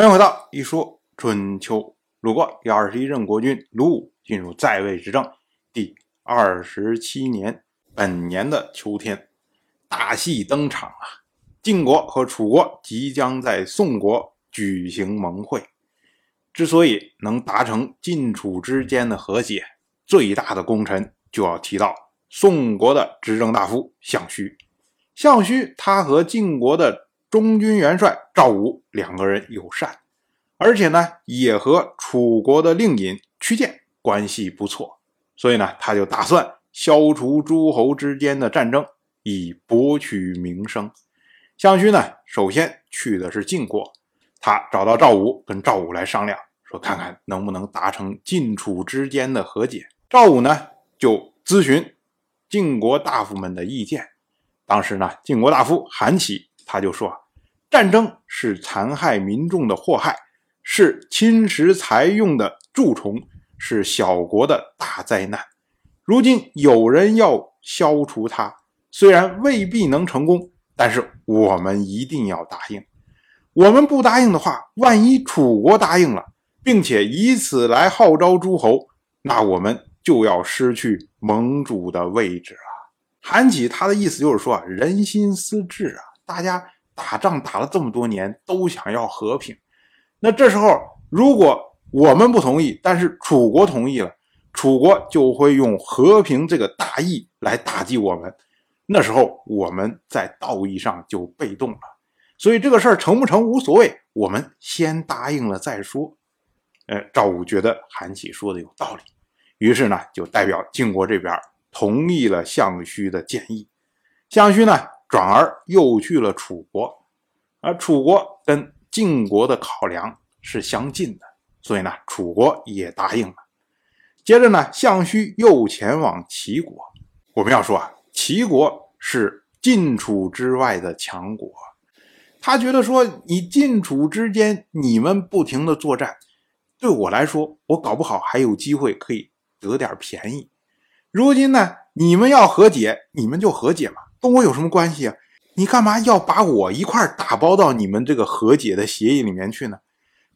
欢迎回到一说春秋。鲁国第二十一任国君鲁武进入在位执政第二十七年，本年的秋天，大戏登场啊！晋国和楚国即将在宋国举行盟会。之所以能达成晋楚之间的和解，最大的功臣就要提到宋国的执政大夫项须。项须他和晋国的中军元帅赵武两个人友善，而且呢也和楚国的令尹屈建关系不错，所以呢他就打算消除诸侯之间的战争，以博取名声。项须呢首先去的是晋国。他找到赵武，跟赵武来商量，说看看能不能达成晋楚之间的和解。赵武呢就咨询晋国大夫们的意见。当时呢，晋国大夫韩起他就说，战争是残害民众的祸害，是侵蚀财用的蛀虫，是小国的大灾难。如今有人要消除它，虽然未必能成功，但是我们一定要答应。我们不答应的话，万一楚国答应了，并且以此来号召诸侯，那我们就要失去盟主的位置了。韩起他的意思就是说，人心思治啊，大家打仗打了这么多年，都想要和平。那这时候如果我们不同意，但是楚国同意了，楚国就会用和平这个大义来打击我们，那时候我们在道义上就被动了。所以这个事儿成不成无所谓，我们先答应了再说。呃，赵武觉得韩起说的有道理，于是呢就代表晋国这边同意了项须的建议。项须呢转而又去了楚国，而楚国跟晋国的考量是相近的，所以呢楚国也答应了。接着呢，项须又前往齐国。我们要说啊，齐国是晋楚之外的强国。他觉得说，你晋楚之间，你们不停的作战，对我来说，我搞不好还有机会可以得点便宜。如今呢，你们要和解，你们就和解嘛，跟我有什么关系啊？你干嘛要把我一块打包到你们这个和解的协议里面去呢？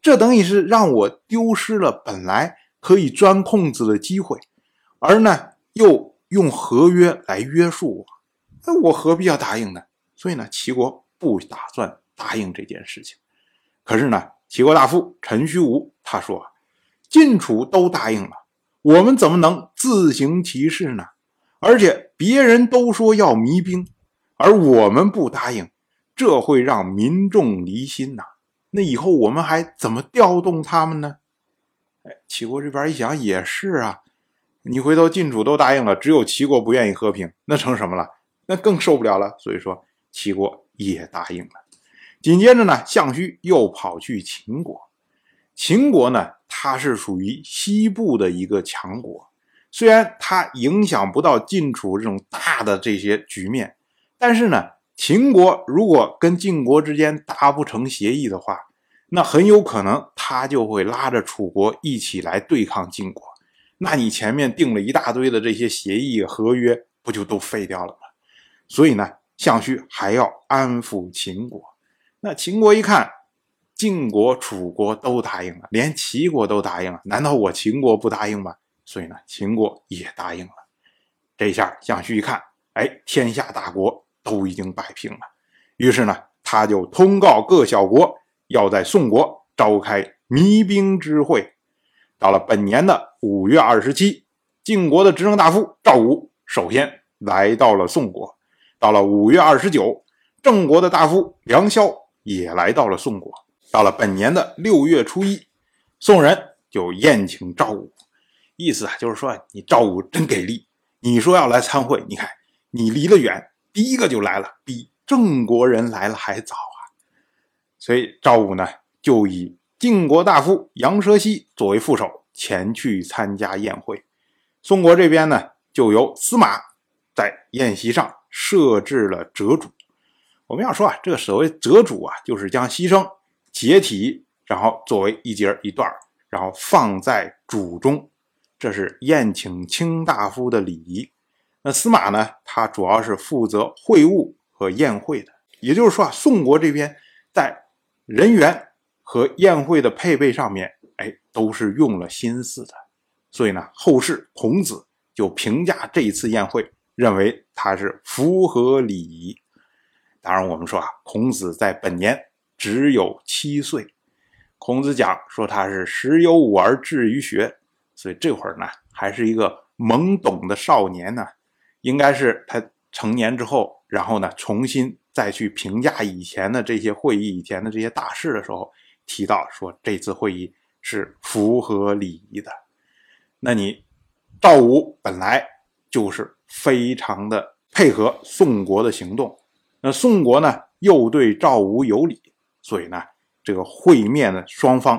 这等于是让我丢失了本来可以钻空子的机会，而呢，又用合约来约束我，那我何必要答应呢？所以呢，齐国。不打算答应这件事情，可是呢，齐国大夫陈虚无他说啊：“晋楚都答应了，我们怎么能自行其事呢？而且别人都说要弭兵，而我们不答应，这会让民众离心呐。那以后我们还怎么调动他们呢？”哎，齐国这边一想也是啊，你回头晋楚都答应了，只有齐国不愿意和平，那成什么了？那更受不了了。所以说，齐国。也答应了。紧接着呢，项须又跑去秦国。秦国呢，它是属于西部的一个强国，虽然它影响不到晋楚这种大的这些局面，但是呢，秦国如果跟晋国之间达不成协议的话，那很有可能他就会拉着楚国一起来对抗晋国。那你前面定了一大堆的这些协议合约，不就都废掉了吗？所以呢。项须还要安抚秦国，那秦国一看，晋国、楚国都答应了，连齐国都答应了，难道我秦国不答应吗？所以呢，秦国也答应了。这下项须一看，哎，天下大国都已经摆平了，于是呢，他就通告各小国，要在宋国召开弭兵之会。到了本年的五月二十七，晋国的执政大夫赵武首先来到了宋国。到了五月二十九，郑国的大夫梁萧也来到了宋国。到了本年的六月初一，宋人就宴请赵武，意思啊就是说你赵武真给力，你说要来参会，你看你离得远，第一个就来了，比郑国人来了还早啊。所以赵武呢就以晋国大夫杨蛇溪作为副手前去参加宴会。宋国这边呢就由司马在宴席上。设置了折主，我们要说啊，这个所谓折主啊，就是将牺牲解体，然后作为一节一段然后放在主中，这是宴请卿大夫的礼仪。那司马呢，他主要是负责会务和宴会的，也就是说啊，宋国这边在人员和宴会的配备上面，哎，都是用了心思的。所以呢，后世孔子就评价这一次宴会，认为它是符合礼仪。当然，我们说啊，孔子在本年只有七岁。孔子讲说他是时有五而志于学，所以这会儿呢，还是一个懵懂的少年呢。应该是他成年之后，然后呢，重新再去评价以前的这些会议、以前的这些大事的时候，提到说这次会议是符合礼仪的。那你赵武本来就是非常的配合宋国的行动，那宋国呢又对赵武有礼，所以呢，这个会面的双方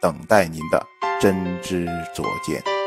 等待您的真知灼见。